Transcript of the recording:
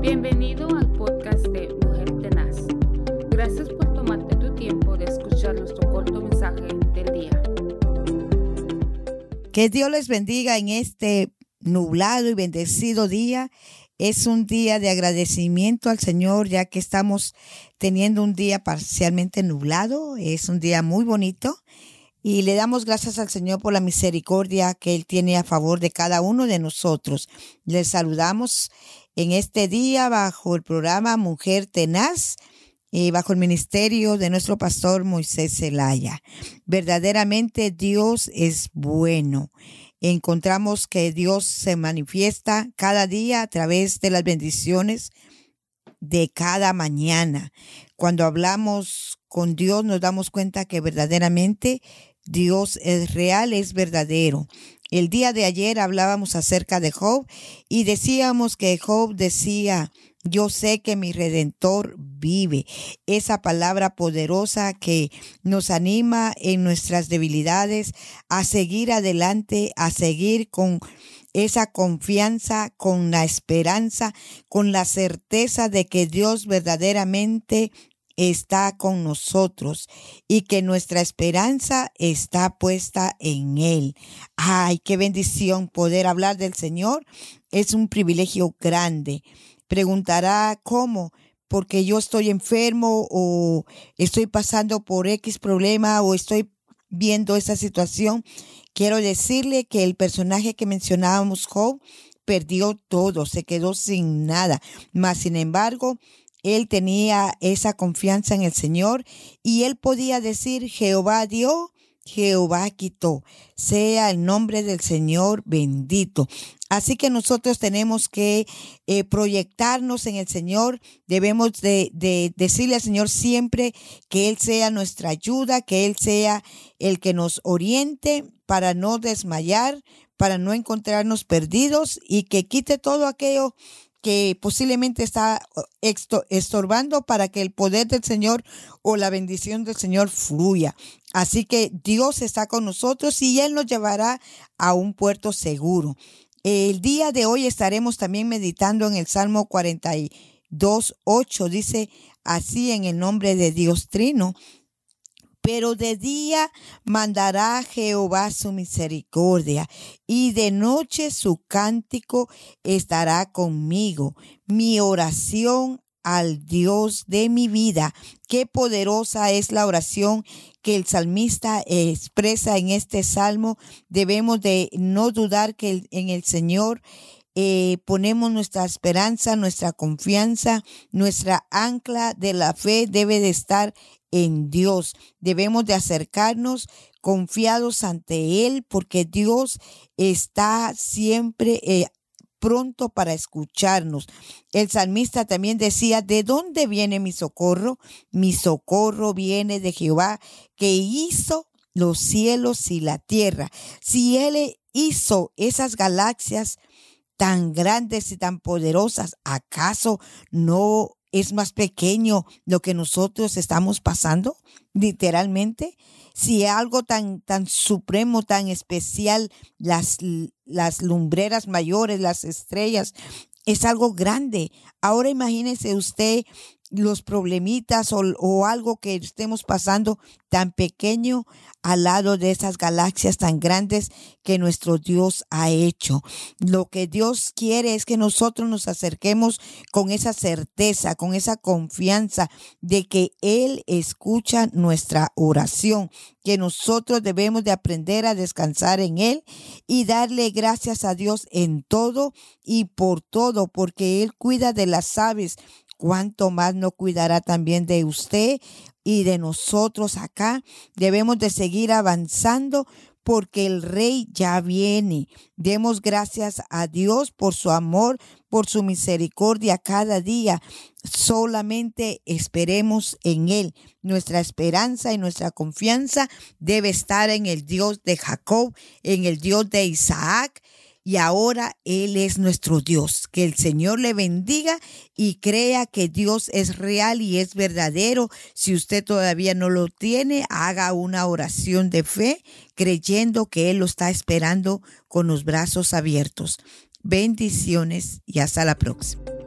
Bienvenido al podcast de Mujer Tenaz. Gracias por tomarte tu tiempo de escuchar nuestro corto mensaje del día. Que Dios les bendiga en este nublado y bendecido día. Es un día de agradecimiento al Señor ya que estamos teniendo un día parcialmente nublado. Es un día muy bonito y le damos gracias al Señor por la misericordia que Él tiene a favor de cada uno de nosotros. Les saludamos en este día bajo el programa Mujer Tenaz y bajo el ministerio de nuestro pastor Moisés Zelaya. Verdaderamente Dios es bueno. Encontramos que Dios se manifiesta cada día a través de las bendiciones de cada mañana. Cuando hablamos con Dios nos damos cuenta que verdaderamente Dios es real, es verdadero. El día de ayer hablábamos acerca de Job y decíamos que Job decía, yo sé que mi redentor vive. Esa palabra poderosa que nos anima en nuestras debilidades a seguir adelante, a seguir con esa confianza, con la esperanza, con la certeza de que Dios verdaderamente está con nosotros y que nuestra esperanza está puesta en Él. Ay, qué bendición poder hablar del Señor. Es un privilegio grande. Preguntará cómo, porque yo estoy enfermo o estoy pasando por X problema o estoy viendo esa situación. Quiero decirle que el personaje que mencionábamos, Job, perdió todo, se quedó sin nada. Mas, sin embargo, él tenía esa confianza en el Señor y él podía decir, Jehová dio, Jehová quitó. Sea el nombre del Señor bendito. Así que nosotros tenemos que eh, proyectarnos en el Señor. Debemos de, de, decirle al Señor siempre que Él sea nuestra ayuda, que Él sea el que nos oriente para no desmayar, para no encontrarnos perdidos y que quite todo aquello que posiblemente está estorbando para que el poder del Señor o la bendición del Señor fluya. Así que Dios está con nosotros y Él nos llevará a un puerto seguro. El día de hoy estaremos también meditando en el Salmo 42, 8. Dice así en el nombre de Dios Trino pero de día mandará Jehová su misericordia, y de noche su cántico estará conmigo. Mi oración al Dios de mi vida. Qué poderosa es la oración que el salmista expresa en este salmo. Debemos de no dudar que en el Señor eh, ponemos nuestra esperanza, nuestra confianza, nuestra ancla de la fe debe de estar en Dios. Debemos de acercarnos confiados ante Él porque Dios está siempre eh, pronto para escucharnos. El salmista también decía, ¿de dónde viene mi socorro? Mi socorro viene de Jehová que hizo los cielos y la tierra. Si Él hizo esas galaxias tan grandes y tan poderosas, ¿acaso no es más pequeño lo que nosotros estamos pasando, literalmente. Si algo tan, tan supremo, tan especial, las, las lumbreras mayores, las estrellas, es algo grande. Ahora imagínese usted los problemitas o, algo que estemos pasando tan pequeño al lado de esas galaxias tan grandes que nuestro Dios ha hecho. Lo que Dios quiere es que nosotros nos acerquemos con esa certeza, con esa confianza de que Él escucha nuestra oración, que nosotros debemos de aprender a descansar en Él y darle gracias a Dios en todo y por todo, porque Él cuida de las aves cuánto más no cuidará también de usted y de nosotros acá. Debemos de seguir avanzando porque el rey ya viene. Demos gracias a Dios por su amor, por su misericordia cada día. Solamente esperemos en Él. Nuestra esperanza y nuestra confianza debe estar en el Dios de Jacob, en el Dios de Isaac y ahora Él es nuestro Dios. Que el Señor le bendiga y crea que Dios es real y es verdadero. Si usted todavía no lo tiene, haga una oración de fe creyendo que Él lo está esperando con los brazos abiertos. Bendiciones y hasta la próxima.